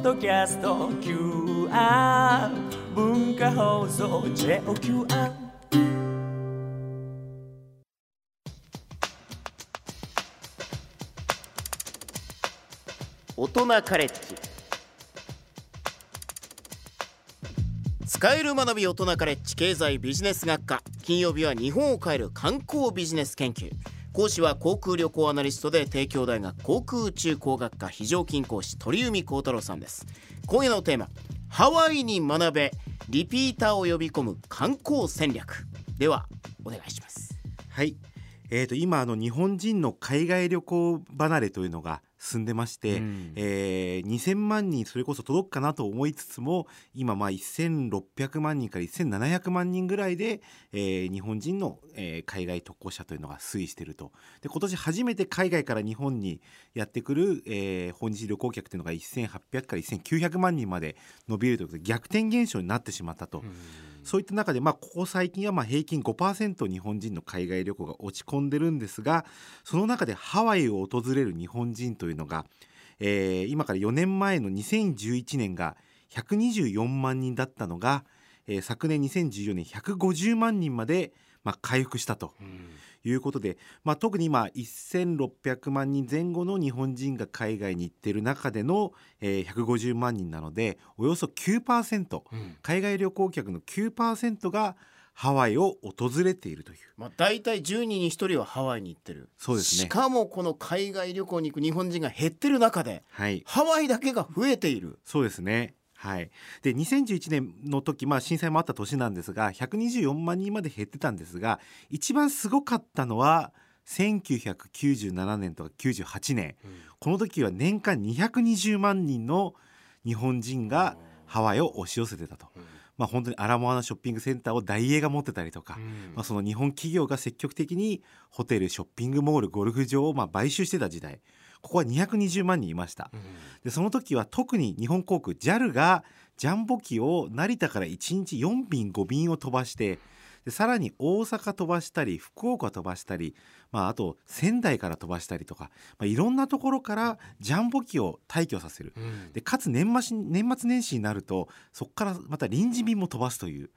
ッドキャスト QR 文化放送 JOQR 大人カレッジ。使える学び大人カレッジ経済ビジネス学科。金曜日は日本を変える観光ビジネス研究。講師は航空旅行アナリストで帝京大学航空宇宙工学科非常勤講師鳥海幸太郎さんです。今夜のテーマハワイに学べリピーターを呼び込む観光戦略。ではお願いします。はい、えー、と今あの日本人の海外旅行離れというのが進んでまして、うん。えー2000万人それこそ届くかなと思いつつも今まあ1600万人から1700万人ぐらいで、えー日本人の、えー海外渡航者というのが推移していると。で今年初めて海外から日本にやってくる、えー訪日旅行客というのが1800から1900万人まで伸びるということで逆転現象になってしまったと。そういった中で、まあ、ここ最近はまあ平均5%日本人の海外旅行が落ち込んでるんですがその中でハワイを訪れる日本人というのが、えー今から4年前の2011年が124万人だったのが、えー昨年2014年150万人まで、まあ、回復したと。うん。いうことで、まあ、特に今1600万人前後の日本人が海外に行っている中での、えー150万人なのでおよそ9%、海外旅行客の9%がハワイを訪れているという。まあ、大体10人に1人はハワイに行ってる。そうですね。しかもこの海外旅行に行く日本人が減ってる中ではい。ハワイだけが増えている。そうですねはい、で2011年の時、まあ、震災もあった年なんですが124万人まで減ってたんですが一番すごかったのは1997年とか98年、この時は年間220万人の日本人がハワイを押し寄せてたと。まあ、本当にアラモアナショッピングセンターを大英が持ってたりとか、まあ、その日本企業が積極的にホテルショッピングモールゴルフ場をまあ買収してた時代ここは220万人いました、でその時は特に日本航空 JAL がジャンボ機を成田から1日4便5便を飛ばしてでさらに大阪飛ばしたり福岡飛ばしたり、まあ、あと仙台から飛ばしたりとか、まあ、いろんなところからジャンボ機を退去させる、でかつ年末年末年始になるとそこからまた臨時便も飛ばすという、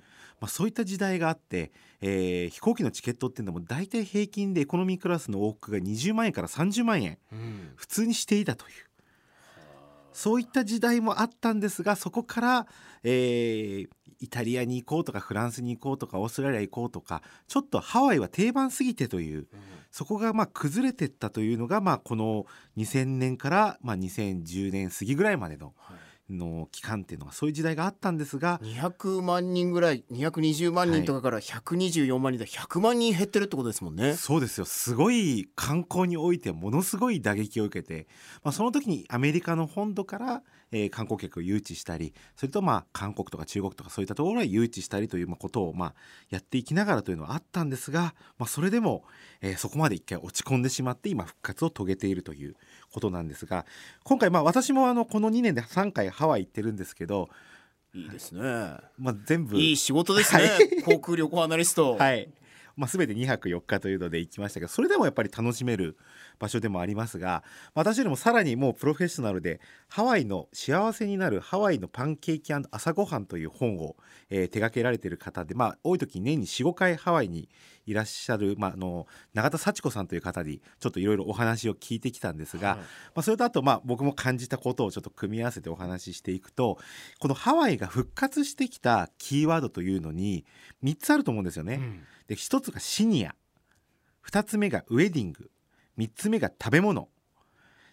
まあ、そういった時代があって、えー飛行機のチケットっていうのも大体平均でエコノミークラスの往復が20万円から30万円普通にしていたという。そういった時代もあったんですがそこから、えーイタリアに行こうとかフランスに行こうとかオーストラリア行こうとかちょっとハワイは定番すぎてという、そこがまあ崩れてったというのが、まあ、この2000年から、まあ、2010年過ぎぐらいまでの,、の期間っていうのがそういう時代があったんですが、200万人ぐらい220万人とかから124万人で100万人減ってるってことですもんね。そうですよすごい観光においてものすごい打撃を受けて、まあ、その時にアメリカの本土から、えー観光客を誘致したりそれとまあ韓国とか中国とかそういったところは誘致したりというまあことをまあやっていきながらというのはあったんですが、まあ、それでも、えーそこまで一回落ち込んでしまって今復活を遂げているということなんですが今回まあ私もあのこの2年で3回ハワイ行ってるんですけど、いいですね。まあ、全部いい仕事ですね。は航空旅行アナリスト。はい。まあ、全て2泊4日というので行きましたけどそれでもやっぱり楽しめる場所でもありますが私よりもさらにもうプロフェッショナルでハワイの幸せになるハワイのパンケーキ朝ごはんという本を、えー手掛けられている方で、まあ、多い時に年に45回ハワイにいらっしゃる、まあ、あの永田幸子さんという方にちょっといろいろお話を聞いてきたんですが、はい。まあ、それとあとまあ僕も感じたことをちょっと組み合わせてお話ししていくとこのハワイが復活してきたキーワードというのに3つあると思うんですよね。うん。で1つがシニア。2つ目がウェディング。3つ目が食べ物。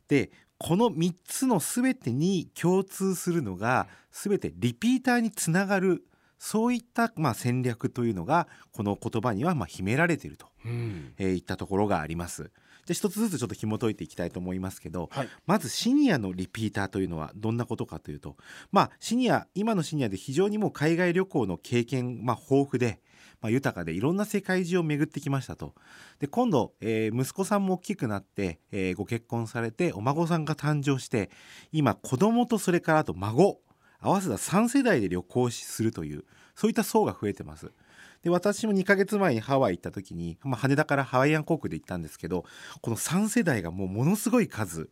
でこの3つの全てに共通するのが全てリピーターにつながるそういったまあ戦略というのがこの言葉にはまあ秘められていると、うんえーいったところがあります。じゃあ一つずつちょっと紐解いていきたいと思いますけど、はい。まずシニアのリピーターというのはどんなことかというとまあシニア今のシニアで非常にもう海外旅行の経験、まあ、豊富で、まあ、豊かでいろんな世界中を巡ってきましたとで今度、えー息子さんも大きくなって、えーご結婚されてお孫さんが誕生して今子供とそれからあと孫合わせた3世代で旅行するというそういった層が増えてます。で私も2ヶ月前にハワイ行った時に、まあ、羽田からハワイアン航空で行ったんですけどこの3世代がもうものすごい数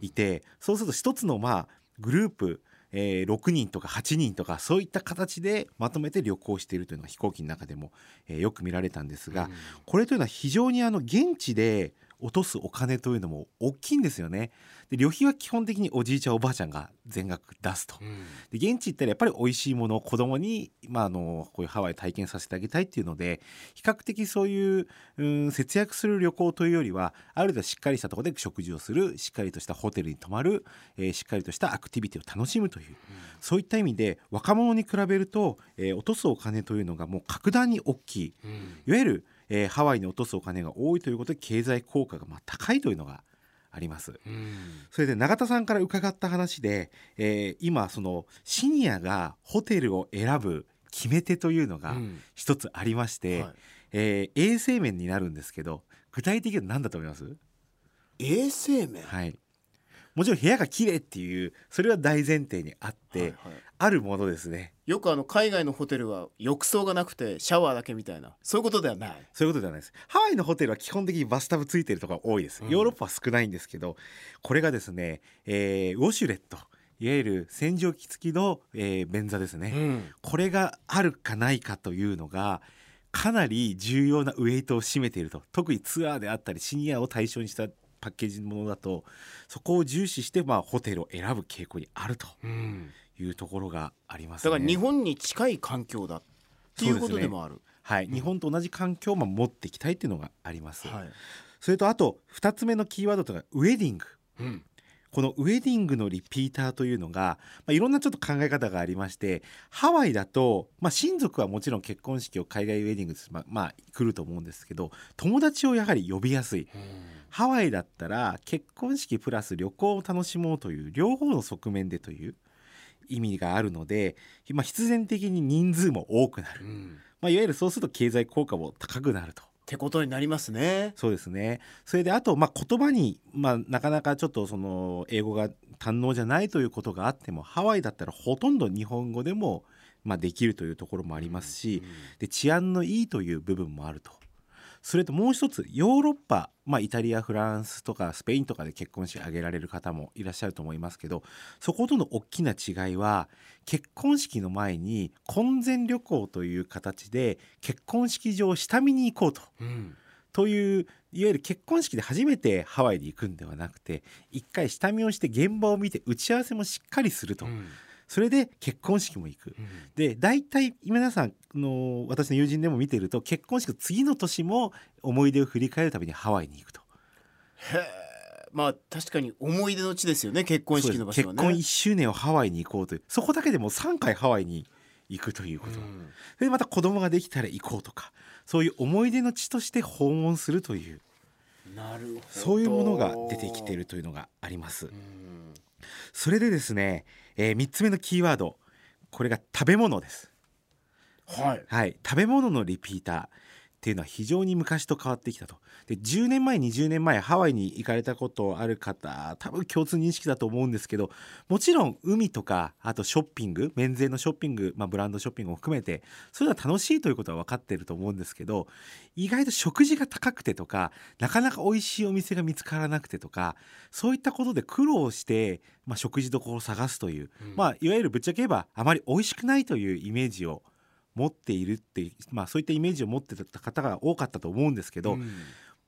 いてそうすると一つのまあグループえー、6人とか8人とかそういった形でまとめて旅行しているというのが飛行機の中でも、えー、よく見られたんですが、うん、これというのは非常にあの現地で落とすお金というのも大きいんですよね。で旅費は基本的におじいちゃんおばあちゃんが全額出すと。うん、で現地行ったらやっぱり美味しいものを子供にまああのこういうハワイ体験させてあげたいっていうので比較的そういううん節約する旅行というよりはある程度しっかりしたところで食事をするしっかりとしたホテルに泊まる、えー、しっかりとしたアクティビティを楽しむという、うん、そういった意味で若者に比べると、えー、落とすお金というのがもう格段に大きい、うん、いわゆるえー、ハワイに落とすお金が多いということで経済効果がまあ高いというのがあります。それで永田さんから伺った話で、えー、今そのシニアがホテルを選ぶ決め手というのが一つありまして、うんはい、えー、衛生面になるんですけど具体的には何だと思います？衛生面？はいもちろん部屋が綺麗っていうそれは大前提にあって、はいはい、あるものですね。よくあの海外のホテルは浴槽がなくてシャワーだけみたいな。そういうことではない。そういうことではないです。ハワイのホテルは基本的にバスタブついてるとか多いです、ヨーロッパは少ないんですけどこれがですね、えー、ウォシュレット。いわゆる洗浄機付きの、えー、便座ですね、うん、これがあるかないかというのがかなり重要なウエイトを占めていると。特にツアーであったりシニアを対象にしたパッケージのものだとそこを重視して、まあ、ホテルを選ぶ傾向にあるというところがあります、ね、だから日本に近い環境だっていうことでもある。はい、うん、日本と同じ環境を持っていきたいっていうのがあります。はい、それとあと2つ目のキーワードというのはウェディング。うんこのウェディングのリピーターというのが、まあ、いろんなちょっと考え方がありましてハワイだと、まあ、親族はもちろん結婚式を海外ウェディングまあ、まあ、来ると思うんですけど友達をやはり呼びやすい。ハワイだったら結婚式プラス旅行を楽しもうという両方の側面でという意味があるので、まあ、必然的に人数も多くなる、うん、まあ、いわゆるそうすると経済効果も高くなると。ってことになりますね。そうですね。それであとまあ言葉にまあなかなかちょっとその英語が堪能じゃないということがあってもハワイだったらほとんど日本語でもまあできるというところもありますし、うんうん、で治安のいいという部分もあると。それともう一つヨーロッパ、まあ、イタリアフランスとかスペインとかで結婚式挙げられる方もいらっしゃると思いますけどそことの大きな違いは結婚式の前に婚前旅行という形で結婚式場を下見に行こうと。うん。といういわゆる結婚式で初めてハワイに行くんではなくて一回下見をして現場を見て打ち合わせもしっかりすると、うん、それで結婚式も行く、うん、で大体皆さんの私の友人でも見てると結婚式の次の年も思い出を振り返るためにハワイに行くと。へえまあ確かに思い出の地ですよね結婚式の場所はね。結婚1周年をハワイに行こうという。そこだけでも3回ハワイに行くということ、うん、でまた子供ができたら行こうとかそういう思い出の地として訪問するという。なるほど。そういうものが出てきているというのがあります。うん、それでですねえー、3つ目のキーワード。これが食べ物です。はい、はい、食べ物のリピーターっていうのは非常に昔と変わってきたと。で10年前20年前ハワイに行かれたことある方多分共通認識だと思うんですけどもちろん海とかあとショッピング免税のショッピング、まあ、ブランドショッピングも含めてそういうのは楽しいということは分かってると思うんですけど意外と食事が高くてとかなかなか美味しいお店が見つからなくてとかそういったことで苦労して、まあ、食事どころを探すという、うん、まあいわゆるぶっちゃけ言えばあまり美味しくないというイメージを持っているって、まあ、そういったイメージを持ってた方が多かったと思うんですけど、うん、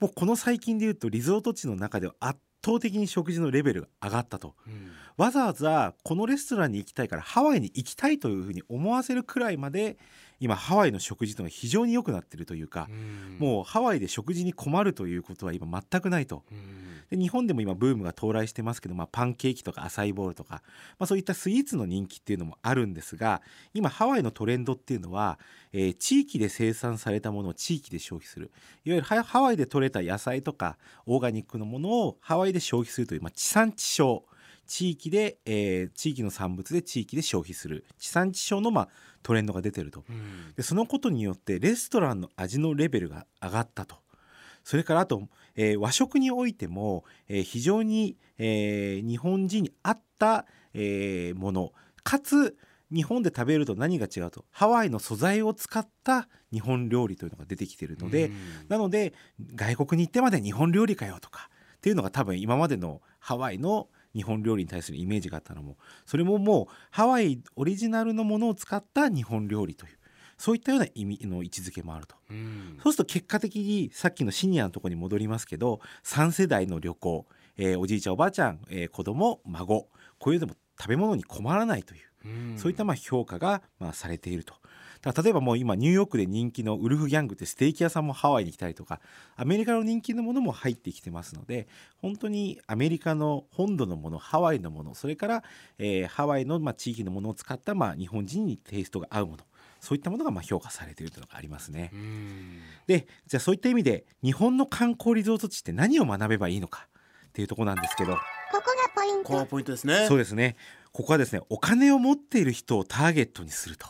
もうこの最近で言うとリゾート地の中では圧倒的に食事のレベルが上がったと、うん、わざわざこのレストランに行きたいからハワイに行きたいというふうに思わせるくらいまで今ハワイの食事というのは非常に良くなってるというか、うん、もうハワイで食事に困るということは今全くないと。で日本でも今ブームが到来してますけど、まあ、パンケーキとかアサイボールとか、まあ、そういったスイーツの人気っていうのもあるんですが今ハワイのトレンドっていうのは、えー、地域で生産されたものを地域で消費する。いわゆるハワイで採れた野菜とかオーガニックのものをハワイで消費するという、まあ、地産地消地域で、えー、地域の産物で地域で消費する。地産地消の、まあ、トレンドが出てると、うん、でそのことによってレストランの味のレベルが上がったと。それからあと、えー、和食においても、えー、非常に、えー、日本人に合った、えもの。かつ日本で食べると何が違うとハワイの素材を使った日本料理というのが出てきているので、なので外国に行ってまで日本料理かよとかっていうのが多分今までのハワイの日本料理に対するイメージがあったのもそれももうハワイオリジナルのものを使った日本料理というそういったような意味の位置づけもあると。うんそうすると結果的にさっきのシニアのところに戻りますけど3世代の旅行、えーおじいちゃんおばあちゃん、えー子供孫こういうのも食べ物に困らないといううんそういったまあ評価がまあされていると。例えばもう今ニューヨークで人気のウルフギャングってステーキ屋さんもハワイに来たりとかアメリカの人気のものも入ってきてますので本当にアメリカの本土のものハワイのものそれから、えーハワイのまあ地域のものを使ったまあ日本人にテイストが合うものそういったものがまあ評価されているというのがありますね。うん。でじゃあそういった意味で日本の観光リゾート地って何を学べばいいのかっていうところなんですけど。ここがポインここがトポイントですね。そうですね。ここはですねお金を持っている人をターゲットにすると。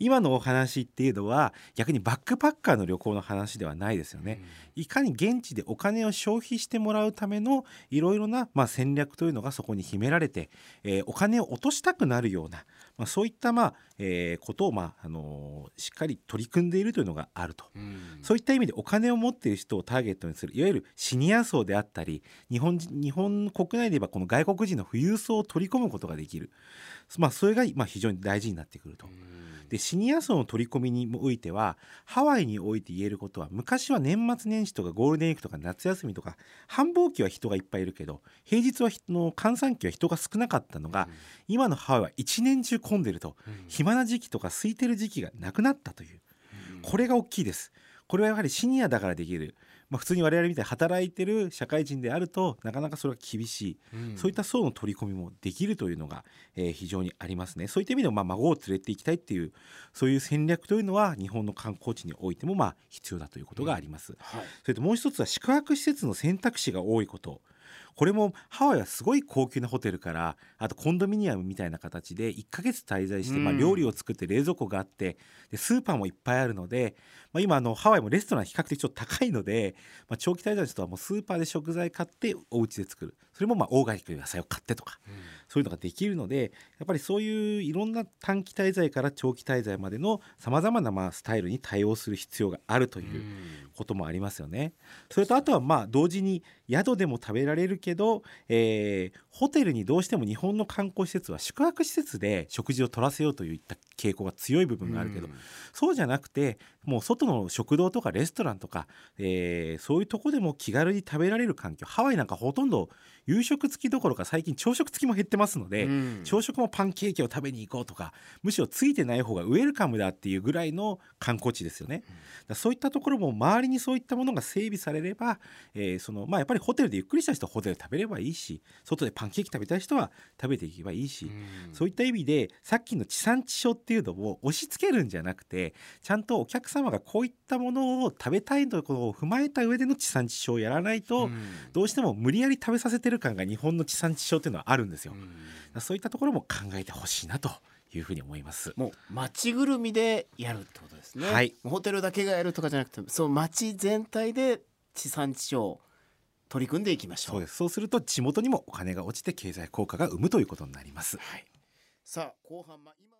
うん今のお話っていうのは逆にバックパッカーの旅行の話ではないですよね。いかに現地でお金を消費してもらうためのいろいろな、まあ、戦略というのがそこに秘められて、えーお金を落としたくなるような、まあ、そういった、まあえーことを、まああのーしっかり取り組んでいるというのがあると。うんそういった意味でお金を持っている人をターゲットにするいわゆるシニア層であったり日本人日本国内で言えばこの外国人の富裕層を取り込むことができる、まあ、それがまあ非常に大事になってくると。でシニア層の取り込みにおいてはハワイにおいて言えることは昔は年末年始とかゴールデンウィークとか夏休みとか繁忙期は人がいっぱいいるけど平日は人の閑散期は人が少なかったのが、今のハワイは一年中混んでると、うん。暇な時期とか空いてる時期がなくなったという。これが大きいです。これはやはりシニアだからできる、まあ、普通に我々みたいに働いてる社会人であるとなかなかそれは厳しい、うん。そういった層の取り込みもできるというのが、えー非常にありますね。そういった意味でもまあ孫を連れて行きたいっていうそういう戦略というのは日本の観光地においてもまあ必要だということがあります。はい。それともう一つは宿泊施設の選択肢が多いことこれもハワイはすごい高級なホテルからあとコンドミニアムみたいな形で1ヶ月滞在して、まあ、うん。料理を作って冷蔵庫があってでスーパーもいっぱいあるので、まあ、今あのハワイもレストラン比較的ちょっと高いので、まあ、長期滞在の人はもうスーパーで食材買ってお家で作る。それもまあオーガニックの野菜を買ってとかそういうのができるのでやっぱりそういういろんな短期滞在から長期滞在までのさまざまなまあスタイルに対応する必要があるということもありますよね。それとあとはまあ同時に宿でも食べられるけど、えーホテルにどうしても日本の観光施設は宿泊施設で食事を取らせようといった傾向が強い部分があるけど、そうじゃなくてもう外の食堂とかレストランとか、えーそういうとこでも気軽に食べられる環境ハワイなんかほとんど夕食付きどころか最近朝食付きも減ってますので、うん。朝食もパンケーキを食べに行こうとかむしろついてない方がウェルカムだっていうぐらいの観光地ですよね。だからそういったところも周りにそういったものが整備されれば、えーそのまあ、やっぱりホテルでゆっくりした人はホテルで食べればいいし外でパンケーキ食べたい人は食べていけばいいし、そういった意味でさっきの地産地消っていうのを押し付けるんじゃなくてちゃんとお客様がこういったものを食べたいとことを踏まえた上での地産地消をやらないと、どうしても無理やり食べさせてる感が日本の地産地消っていうのはあるんですよ。だからそういったところも考えてほしいなというふうに思います。もう街ぐるみでやるってことですね。はいホテルだけがやるとかじゃなくて、そう街全体で地産地消取り組んでいきましょう。そうです。そうすると地元にもお金が落ちて経済効果が生むということになります。はい。さあ後半ま今